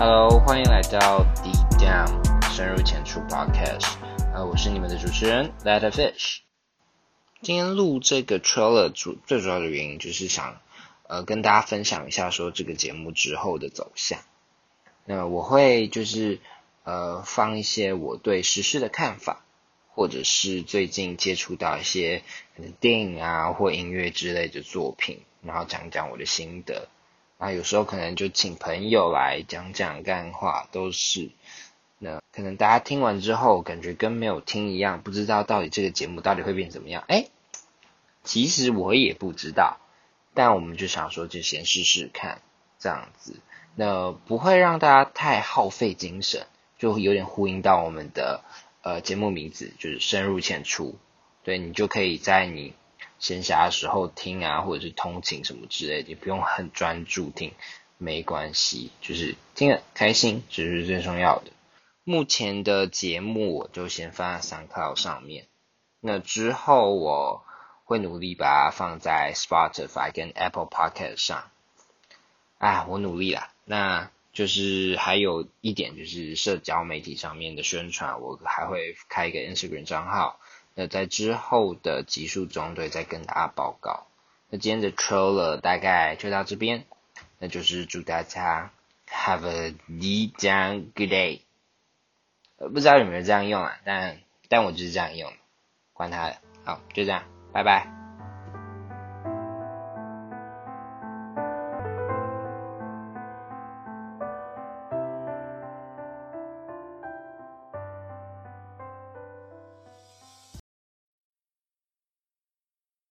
Hello，欢迎来到 Deep Down 深入浅出 Podcast。呃，我是你们的主持人 Letter Fish。今天录这个 trailer 主最主要的原因就是想呃跟大家分享一下说这个节目之后的走向。那我会就是呃放一些我对时事的看法，或者是最近接触到一些电影啊或音乐之类的作品，然后讲讲我的心得。啊，有时候可能就请朋友来讲讲干话，都是。那可能大家听完之后，感觉跟没有听一样，不知道到底这个节目到底会变怎么样。哎，其实我也不知道，但我们就想说，就先试试看这样子。那不会让大家太耗费精神，就有点呼应到我们的呃节目名字，就是深入浅出。对你就可以在你。闲暇的时候听啊，或者是通勤什么之类的，你不用很专注听，没关系，就是听了开心，这是最重要的。目前的节目我就先放在三 d 上面，那之后我会努力把它放在 Spotify 跟 Apple Podcast 上。啊，我努力啦。那就是还有一点就是社交媒体上面的宣传，我还会开一个 Instagram 账号。那在之后的集数中，对再跟大家报告。那今天的 trailer 大概就到这边，那就是祝大家 have a damn good day。不知道有没有这样用啊？但但我就是这样用，管他的。好，就这样，拜拜。